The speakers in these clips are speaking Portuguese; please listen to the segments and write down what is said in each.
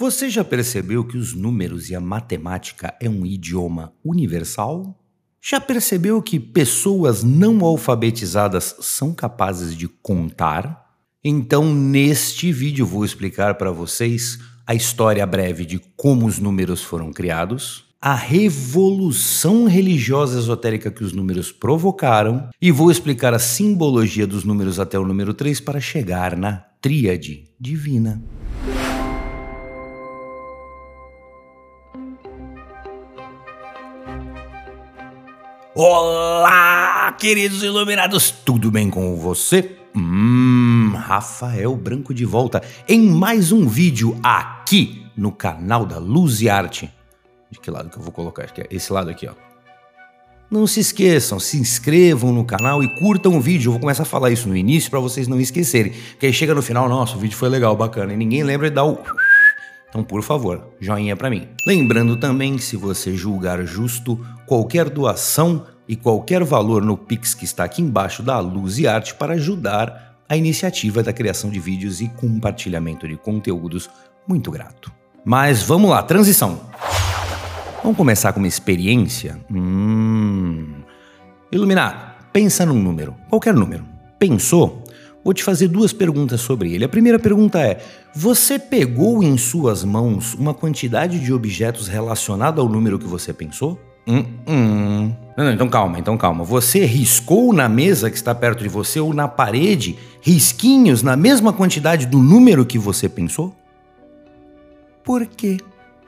Você já percebeu que os números e a matemática é um idioma universal? Já percebeu que pessoas não alfabetizadas são capazes de contar? Então, neste vídeo, vou explicar para vocês a história breve de como os números foram criados, a revolução religiosa esotérica que os números provocaram e vou explicar a simbologia dos números até o número 3 para chegar na tríade divina. Olá, queridos iluminados, tudo bem com você? Hum, Rafael Branco de volta em mais um vídeo aqui no canal da Luz e Arte. De que lado que eu vou colocar? Acho que é esse lado aqui, ó. Não se esqueçam, se inscrevam no canal e curtam o vídeo. Eu vou começar a falar isso no início para vocês não esquecerem. Porque aí chega no final, nossa, o vídeo foi legal, bacana. E ninguém lembra de dar o então, por favor, joinha para mim. Lembrando também que se você julgar justo, qualquer doação e qualquer valor no Pix que está aqui embaixo da Luz e Arte para ajudar a iniciativa da criação de vídeos e compartilhamento de conteúdos, muito grato. Mas vamos lá, transição. Vamos começar com uma experiência? Hum. Iluminado, pensa num número, qualquer número. Pensou? Vou te fazer duas perguntas sobre ele. A primeira pergunta é: você pegou em suas mãos uma quantidade de objetos relacionada ao número que você pensou? Hum, hum. Não, não, então calma, então calma. Você riscou na mesa que está perto de você ou na parede risquinhos na mesma quantidade do número que você pensou? Por quê?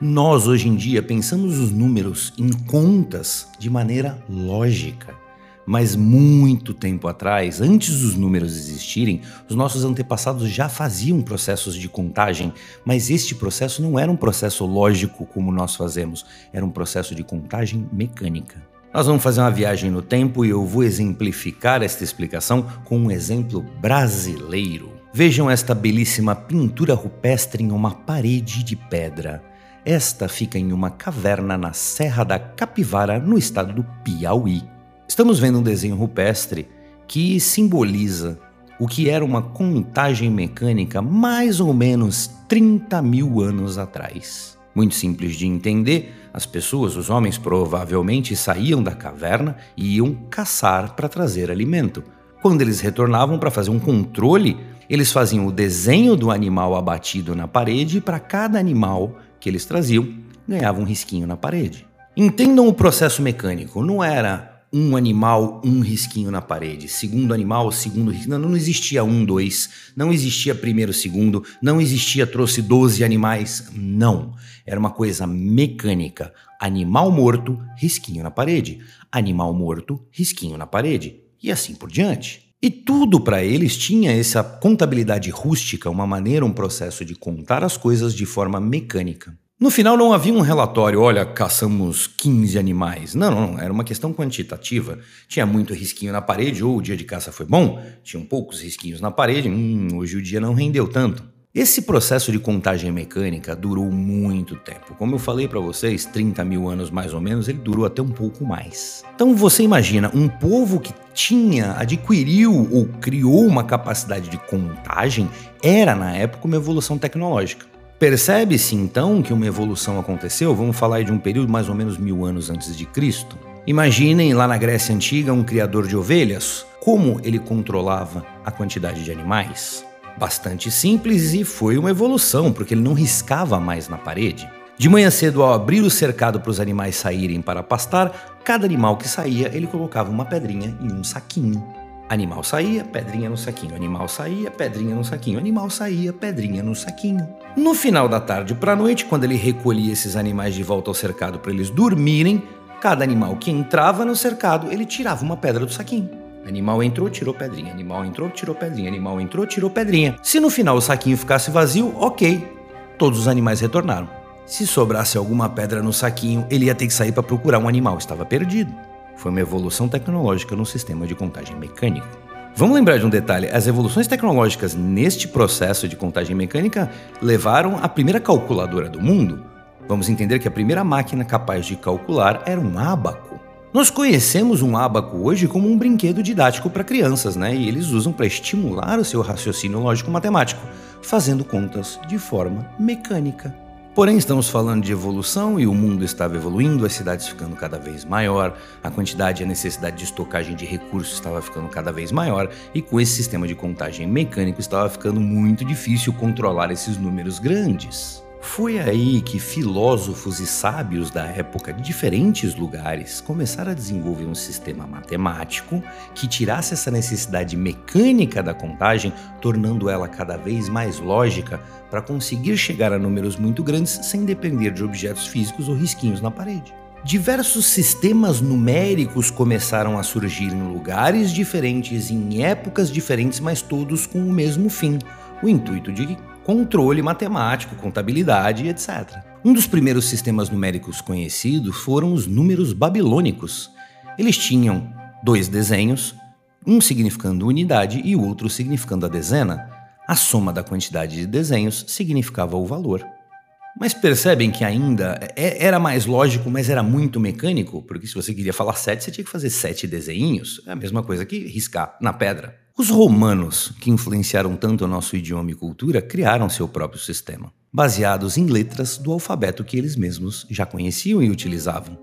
Nós hoje em dia pensamos os números em contas de maneira lógica. Mas muito tempo atrás, antes dos números existirem, os nossos antepassados já faziam processos de contagem, mas este processo não era um processo lógico como nós fazemos, era um processo de contagem mecânica. Nós vamos fazer uma viagem no tempo e eu vou exemplificar esta explicação com um exemplo brasileiro. Vejam esta belíssima pintura rupestre em uma parede de pedra. Esta fica em uma caverna na Serra da Capivara, no estado do Piauí. Estamos vendo um desenho rupestre que simboliza o que era uma contagem mecânica mais ou menos 30 mil anos atrás. Muito simples de entender, as pessoas, os homens, provavelmente saíam da caverna e iam caçar para trazer alimento. Quando eles retornavam para fazer um controle, eles faziam o desenho do animal abatido na parede e para cada animal que eles traziam, ganhavam um risquinho na parede. Entendam o processo mecânico, não era um animal, um risquinho na parede. Segundo animal, segundo risquinho. Não, não existia um, dois. Não existia primeiro, segundo. Não existia trouxe 12 animais. Não. Era uma coisa mecânica. Animal morto, risquinho na parede. Animal morto, risquinho na parede. E assim por diante. E tudo para eles tinha essa contabilidade rústica, uma maneira, um processo de contar as coisas de forma mecânica. No final não havia um relatório, olha, caçamos 15 animais. Não, não, era uma questão quantitativa. Tinha muito risquinho na parede, ou o dia de caça foi bom, tinham poucos risquinhos na parede, hum, hoje o dia não rendeu tanto. Esse processo de contagem mecânica durou muito tempo. Como eu falei para vocês, 30 mil anos mais ou menos, ele durou até um pouco mais. Então você imagina um povo que tinha, adquiriu ou criou uma capacidade de contagem, era na época uma evolução tecnológica. Percebe-se então que uma evolução aconteceu? Vamos falar de um período mais ou menos mil anos antes de Cristo. Imaginem lá na Grécia Antiga um criador de ovelhas. Como ele controlava a quantidade de animais? Bastante simples e foi uma evolução, porque ele não riscava mais na parede. De manhã cedo, ao abrir o cercado para os animais saírem para pastar, cada animal que saía ele colocava uma pedrinha em um saquinho. Animal saía, pedrinha no saquinho. Animal saía, pedrinha no saquinho. Animal saía, pedrinha no saquinho. No final da tarde para a noite, quando ele recolhia esses animais de volta ao cercado para eles dormirem, cada animal que entrava no cercado, ele tirava uma pedra do saquinho. Animal entrou, tirou pedrinha. Animal entrou, tirou pedrinha. Animal entrou, tirou pedrinha. Se no final o saquinho ficasse vazio, ok. Todos os animais retornaram. Se sobrasse alguma pedra no saquinho, ele ia ter que sair para procurar um animal, estava perdido. Foi uma evolução tecnológica no sistema de contagem mecânico. Vamos lembrar de um detalhe: as evoluções tecnológicas neste processo de contagem mecânica levaram a primeira calculadora do mundo. Vamos entender que a primeira máquina capaz de calcular era um ábaco. Nós conhecemos um ábaco hoje como um brinquedo didático para crianças, né? E eles usam para estimular o seu raciocínio lógico-matemático, fazendo contas de forma mecânica. Porém, estamos falando de evolução e o mundo estava evoluindo, as cidades ficando cada vez maior, a quantidade e a necessidade de estocagem de recursos estava ficando cada vez maior, e com esse sistema de contagem mecânico estava ficando muito difícil controlar esses números grandes. Foi aí que filósofos e sábios da época de diferentes lugares começaram a desenvolver um sistema matemático que tirasse essa necessidade mecânica da contagem, tornando ela cada vez mais lógica para conseguir chegar a números muito grandes sem depender de objetos físicos ou risquinhos na parede. Diversos sistemas numéricos começaram a surgir em lugares diferentes, em épocas diferentes, mas todos com o mesmo fim: o intuito de controle matemático, contabilidade, etc. Um dos primeiros sistemas numéricos conhecidos foram os números babilônicos. Eles tinham dois desenhos, um significando unidade e o outro significando a dezena. A soma da quantidade de desenhos significava o valor. Mas percebem que ainda é, era mais lógico, mas era muito mecânico, porque se você queria falar sete, você tinha que fazer sete desenhos. É a mesma coisa que riscar na pedra. Os romanos, que influenciaram tanto o nosso idioma e cultura, criaram seu próprio sistema, baseados em letras do alfabeto que eles mesmos já conheciam e utilizavam.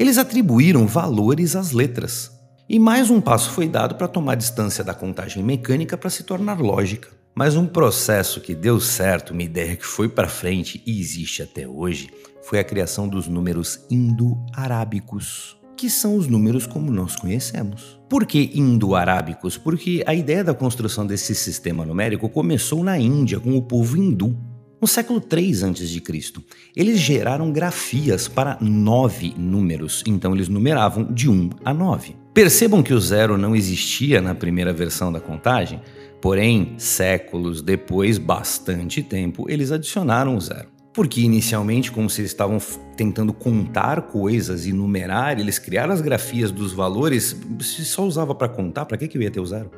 Eles atribuíram valores às letras, e mais um passo foi dado para tomar distância da contagem mecânica para se tornar lógica. Mas um processo que deu certo, uma ideia que foi para frente e existe até hoje, foi a criação dos números indo-arábicos que são os números como nós conhecemos. Por que indo-arábicos? Porque a ideia da construção desse sistema numérico começou na Índia com o povo hindu. No século 3 a.C., eles geraram grafias para nove números, então eles numeravam de 1 a 9. Percebam que o zero não existia na primeira versão da contagem, porém, séculos depois, bastante tempo, eles adicionaram o zero. Porque inicialmente, como se eles estavam tentando contar coisas e numerar, eles criaram as grafias dos valores, se só usava para contar, para que, que eu ia ter o zero?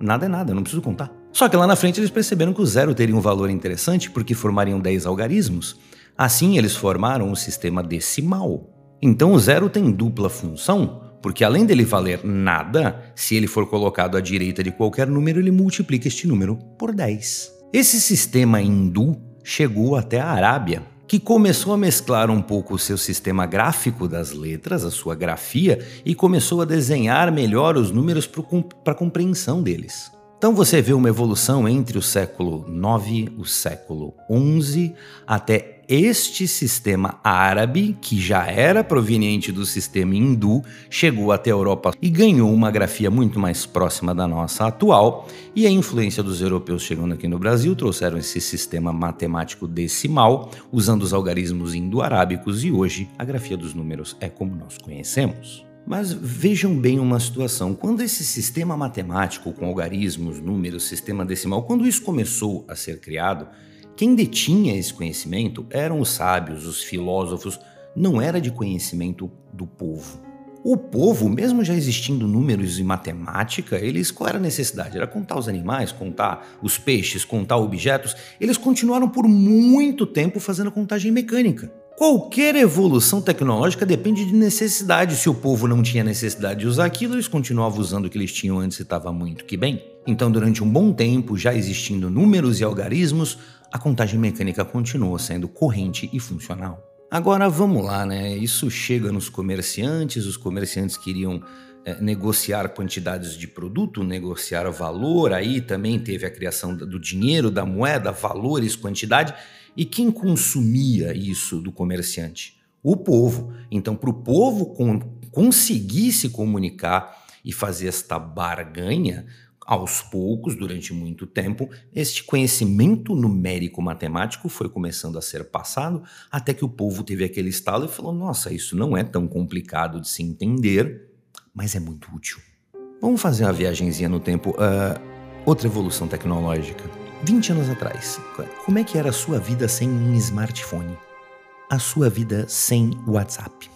Nada é nada, eu não preciso contar. Só que lá na frente eles perceberam que o zero teria um valor interessante porque formariam 10 algarismos. Assim, eles formaram o um sistema decimal. Então o zero tem dupla função, porque além dele valer nada, se ele for colocado à direita de qualquer número, ele multiplica este número por 10. Esse sistema hindu chegou até a Arábia, que começou a mesclar um pouco o seu sistema gráfico das letras, a sua grafia, e começou a desenhar melhor os números para a compreensão deles. Então você vê uma evolução entre o século IX, o século XI, até este sistema árabe, que já era proveniente do sistema hindu, chegou até a Europa e ganhou uma grafia muito mais próxima da nossa atual, e a influência dos europeus chegando aqui no Brasil trouxeram esse sistema matemático decimal, usando os algarismos indo-arábicos, e hoje a grafia dos números é como nós conhecemos. Mas vejam bem uma situação: quando esse sistema matemático com algarismos, números, sistema decimal, quando isso começou a ser criado, quem detinha esse conhecimento eram os sábios, os filósofos, não era de conhecimento do povo. O povo, mesmo já existindo números e matemática, eles qual era a necessidade? Era contar os animais, contar os peixes, contar objetos. Eles continuaram por muito tempo fazendo contagem mecânica. Qualquer evolução tecnológica depende de necessidade. Se o povo não tinha necessidade de usar aquilo, eles continuavam usando o que eles tinham antes e estava muito que bem. Então, durante um bom tempo, já existindo números e algarismos, a contagem mecânica continuou sendo corrente e funcional. Agora vamos lá, né? Isso chega nos comerciantes, os comerciantes queriam é, negociar quantidades de produto, negociar valor, aí também teve a criação do dinheiro, da moeda, valores, quantidade. E quem consumia isso do comerciante? O povo. Então, para o povo conseguir se comunicar e fazer esta barganha, aos poucos, durante muito tempo, este conhecimento numérico-matemático foi começando a ser passado, até que o povo teve aquele estalo e falou: Nossa, isso não é tão complicado de se entender, mas é muito útil. Vamos fazer uma viagemzinha no tempo. Uh, outra evolução tecnológica. 20 anos atrás, como é que era a sua vida sem um smartphone? A sua vida sem WhatsApp?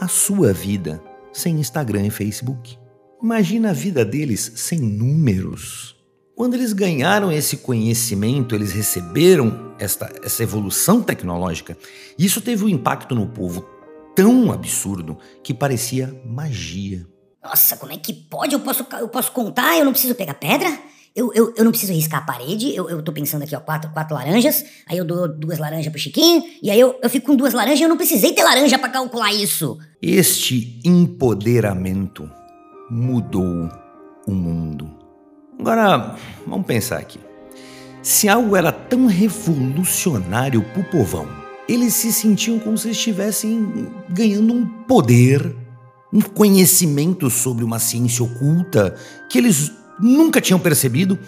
A sua vida sem Instagram e Facebook? Imagina a vida deles sem números. Quando eles ganharam esse conhecimento, eles receberam esta, essa evolução tecnológica, isso teve um impacto no povo tão absurdo que parecia magia. Nossa, como é que pode? Eu posso, eu posso contar? Eu não preciso pegar pedra? eu, eu, eu não preciso riscar a parede, eu, eu tô pensando aqui, ó, quatro, quatro laranjas, aí eu dou duas laranjas pro Chiquinho, e aí eu, eu fico com duas laranjas e eu não precisei ter laranja para calcular isso. Este empoderamento mudou o mundo. Agora, vamos pensar aqui. Se algo era tão revolucionário pro povão, eles se sentiam como se estivessem ganhando um poder, um conhecimento sobre uma ciência oculta que eles nunca tinham percebido,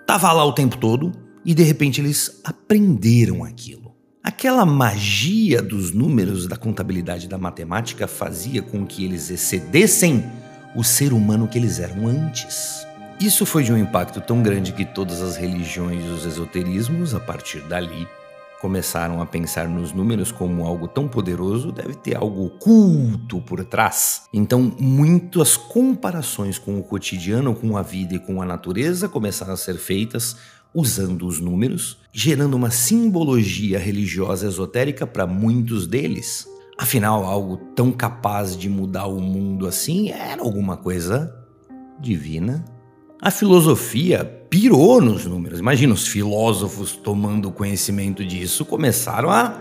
estava lá o tempo todo e de repente eles aprenderam aquilo. Aquela magia dos números da contabilidade da matemática fazia com que eles excedessem o ser humano que eles eram antes. Isso foi de um impacto tão grande que todas as religiões e os esoterismos, a partir dali, começaram a pensar nos números como algo tão poderoso, deve ter algo oculto por trás. Então, muitas comparações com o cotidiano, com a vida e com a natureza começaram a ser feitas usando os números, gerando uma simbologia religiosa esotérica para muitos deles. Afinal, algo tão capaz de mudar o mundo assim era alguma coisa divina. A filosofia pirou nos números. Imagina os filósofos tomando conhecimento disso, começaram a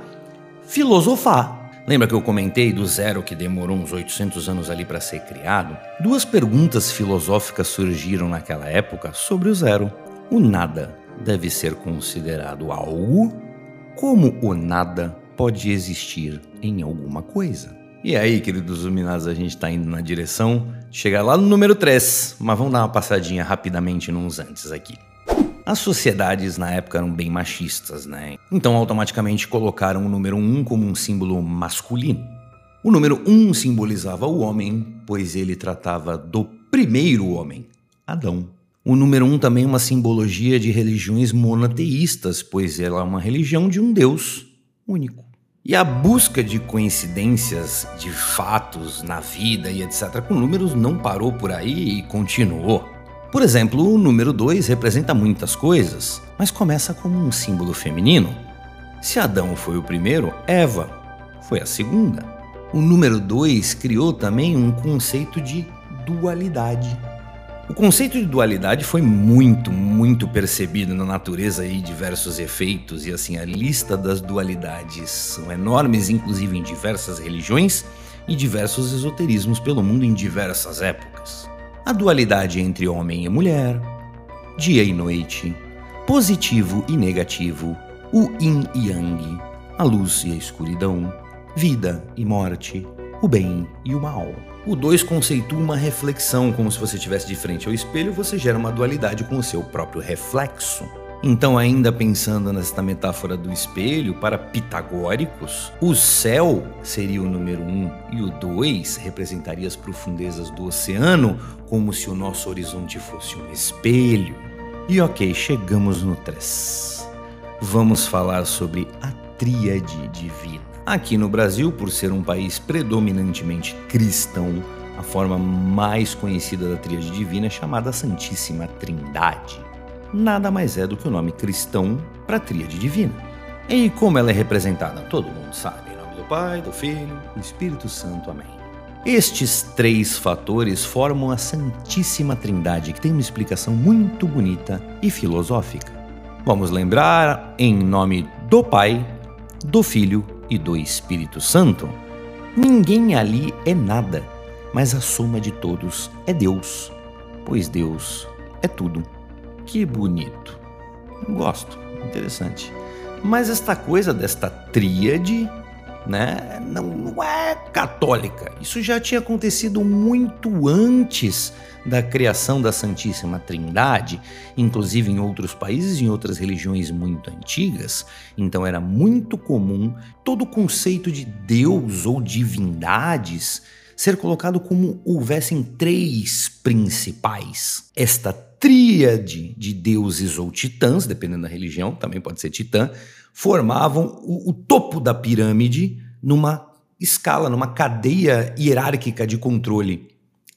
filosofar. Lembra que eu comentei do zero que demorou uns 800 anos ali para ser criado? Duas perguntas filosóficas surgiram naquela época sobre o zero. O nada deve ser considerado algo? Como o nada pode existir em alguma coisa? E aí, queridos iluminados, a gente está indo na direção de chegar lá no número 3, mas vamos dar uma passadinha rapidamente nos antes aqui. As sociedades na época eram bem machistas, né? Então automaticamente colocaram o número 1 como um símbolo masculino. O número 1 simbolizava o homem, pois ele tratava do primeiro homem, Adão. O número 1 também é uma simbologia de religiões monoteístas, pois ela é uma religião de um Deus único. E a busca de coincidências, de fatos na vida e etc. com números não parou por aí e continuou. Por exemplo, o número 2 representa muitas coisas, mas começa como um símbolo feminino. Se Adão foi o primeiro, Eva foi a segunda. O número 2 criou também um conceito de dualidade. O conceito de dualidade foi muito, muito percebido na natureza e diversos efeitos, e assim, a lista das dualidades são enormes, inclusive em diversas religiões e diversos esoterismos pelo mundo em diversas épocas. A dualidade entre homem e mulher, dia e noite, positivo e negativo, o yin e yang, a luz e a escuridão, vida e morte, o bem e o mal. O 2 conceitua uma reflexão, como se você estivesse de frente ao espelho, você gera uma dualidade com o seu próprio reflexo. Então, ainda pensando nesta metáfora do espelho, para pitagóricos, o céu seria o número 1 um, e o 2 representaria as profundezas do oceano, como se o nosso horizonte fosse um espelho. E ok, chegamos no 3. Vamos falar sobre a tríade divina. Aqui no Brasil, por ser um país predominantemente cristão, a forma mais conhecida da tríade divina é chamada Santíssima Trindade. Nada mais é do que o nome cristão para a tríade divina. E como ela é representada? Todo mundo sabe. Em nome do Pai, do Filho, do Espírito Santo. Amém. Estes três fatores formam a Santíssima Trindade, que tem uma explicação muito bonita e filosófica. Vamos lembrar em nome do Pai, do Filho e do Espírito Santo, ninguém ali é nada, mas a soma de todos é Deus, pois Deus é tudo. Que bonito. Gosto, interessante. Mas esta coisa desta tríade né, não, não é católica. Isso já tinha acontecido muito antes da criação da Santíssima Trindade, inclusive em outros países em outras religiões muito antigas. Então era muito comum todo o conceito de Deus ou divindades ser colocado como houvessem três principais. Esta tríade de deuses ou titãs, dependendo da religião, também pode ser titã, formavam o, o topo da pirâmide numa escala, numa cadeia hierárquica de controle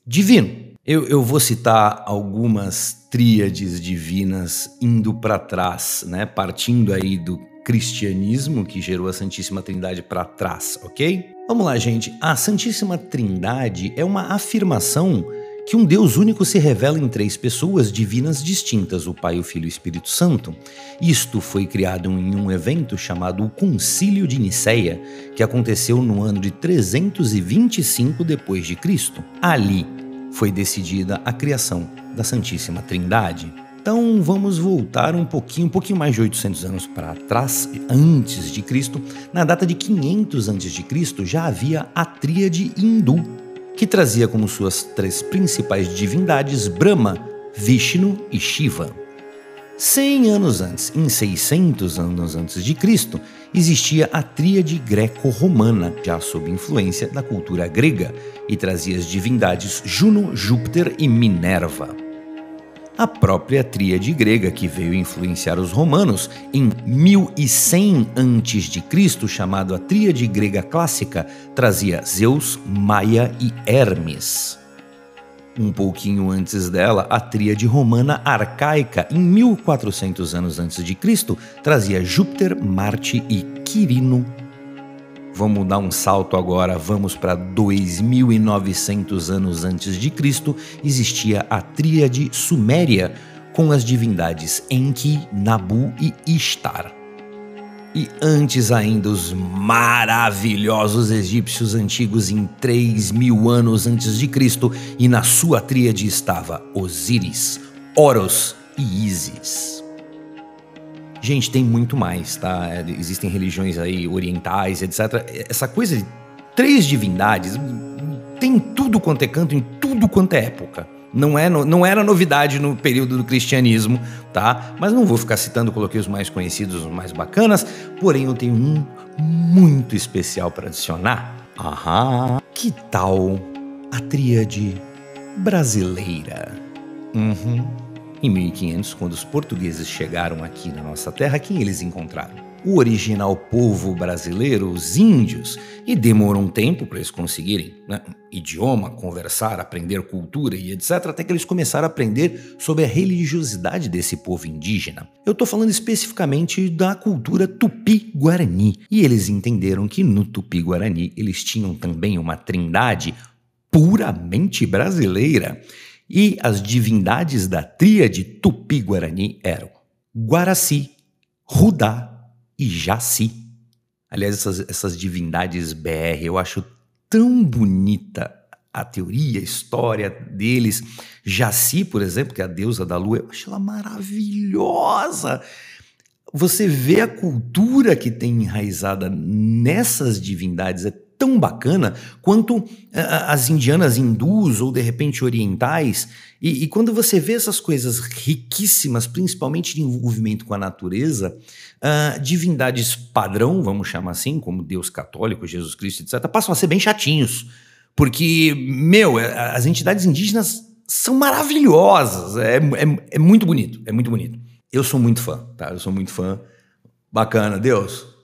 divino. Eu, eu, vou citar algumas tríades divinas indo para trás, né? partindo aí do cristianismo que gerou a Santíssima Trindade para trás, ok? Vamos lá, gente. A Santíssima Trindade é uma afirmação que um Deus único se revela em três pessoas divinas distintas, o Pai, o Filho e o Espírito Santo. Isto foi criado em um evento chamado o Concílio de Nicéia, que aconteceu no ano de 325 depois de Cristo. Ali foi decidida a criação da Santíssima Trindade. Então vamos voltar um pouquinho, um pouquinho mais de 800 anos para trás, antes de Cristo. Na data de 500 antes de Cristo já havia a tríade hindu, que trazia como suas três principais divindades Brahma, Vishnu e Shiva. 100 anos antes, em 600 anos antes de Cristo, existia a tríade greco-romana, já sob influência da cultura grega, e trazia as divindades Juno, Júpiter e Minerva a própria tríade grega que veio influenciar os romanos em 1100 a.C., chamado a tríade grega clássica, trazia Zeus, Maia e Hermes. Um pouquinho antes dela, a tríade romana arcaica, em 1400 anos antes de Cristo, trazia Júpiter, Marte e Quirino Vamos dar um salto agora, vamos para 2900 anos antes de Cristo, existia a tríade suméria com as divindades Enki, Nabu e Ishtar. E antes ainda, os maravilhosos egípcios antigos em 3 mil anos antes de Cristo, e na sua tríade estava Osíris, Horus e Ísis. Gente, tem muito mais, tá? É, existem religiões aí orientais, etc. Essa coisa de três divindades tem tudo quanto é canto, em tudo quanto é época. Não, é, não era novidade no período do cristianismo, tá? Mas não vou ficar citando, coloquei os mais conhecidos, os mais bacanas, porém eu tenho um muito especial para adicionar. Aham, que tal a tríade brasileira? Uhum. Em 1500, quando os portugueses chegaram aqui na nossa terra, quem eles encontraram? O original povo brasileiro, os índios, e demorou um tempo para eles conseguirem né, idioma, conversar, aprender cultura e etc., até que eles começaram a aprender sobre a religiosidade desse povo indígena. Eu estou falando especificamente da cultura tupi-guarani, e eles entenderam que no tupi-guarani eles tinham também uma trindade puramente brasileira e as divindades da tríade tupi-guarani eram Guaraci, Rudá e Jaci. Aliás, essas, essas divindades BR, eu acho tão bonita a teoria, a história deles. Jaci, por exemplo, que é a deusa da lua, eu acho ela maravilhosa. Você vê a cultura que tem enraizada nessas divindades, é tão bacana quanto uh, as indianas hindus ou de repente orientais. E, e, quando você vê essas coisas riquíssimas, principalmente de envolvimento com a natureza, uh, divindades padrão, vamos chamar assim, como Deus católico, Jesus Cristo, etc., passam a ser bem chatinhos. Porque, meu, é, as entidades indígenas são maravilhosas. É, é, é muito bonito, é muito bonito. Eu sou muito fã, tá? Eu sou muito fã. Bacana, Deus.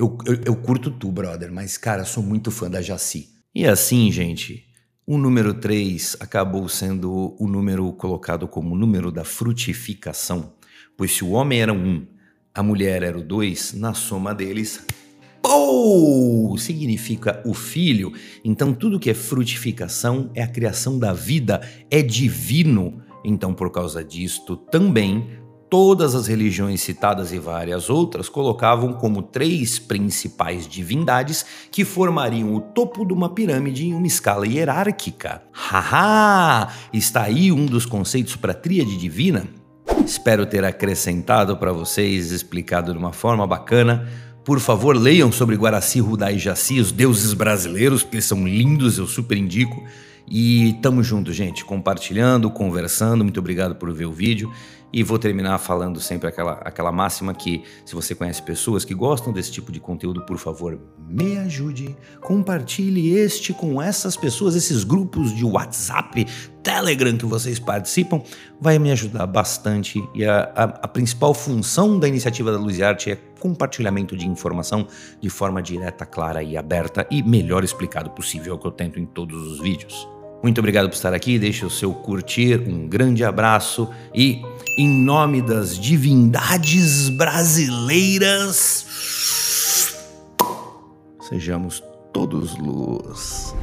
Eu, eu, eu curto tu, brother, mas, cara, sou muito fã da Jaci. E assim, gente, o número 3 acabou sendo o número colocado como número da frutificação, pois se o homem era um, a mulher era o dois, na soma deles, pou, significa o filho. Então tudo que é frutificação é a criação da vida, é divino. Então por causa disto também todas as religiões citadas e várias outras colocavam como três principais divindades que formariam o topo de uma pirâmide em uma escala hierárquica. Haha! Está aí um dos conceitos para a tríade divina? Espero ter acrescentado para vocês, explicado de uma forma bacana. Por favor, leiam sobre Guaraci, Rudá e Jaci, os deuses brasileiros, porque são lindos, eu super indico. E tamo junto, gente, compartilhando, conversando. Muito obrigado por ver o vídeo. E vou terminar falando sempre aquela, aquela máxima que, se você conhece pessoas que gostam desse tipo de conteúdo, por favor, me ajude, compartilhe este com essas pessoas, esses grupos de WhatsApp, Telegram que vocês participam, vai me ajudar bastante. E a, a, a principal função da iniciativa da Luz e Arte é compartilhamento de informação de forma direta, clara e aberta e melhor explicado possível, é o que eu tento em todos os vídeos. Muito obrigado por estar aqui, deixe o seu curtir, um grande abraço e, em nome das divindades brasileiras, sejamos todos luz.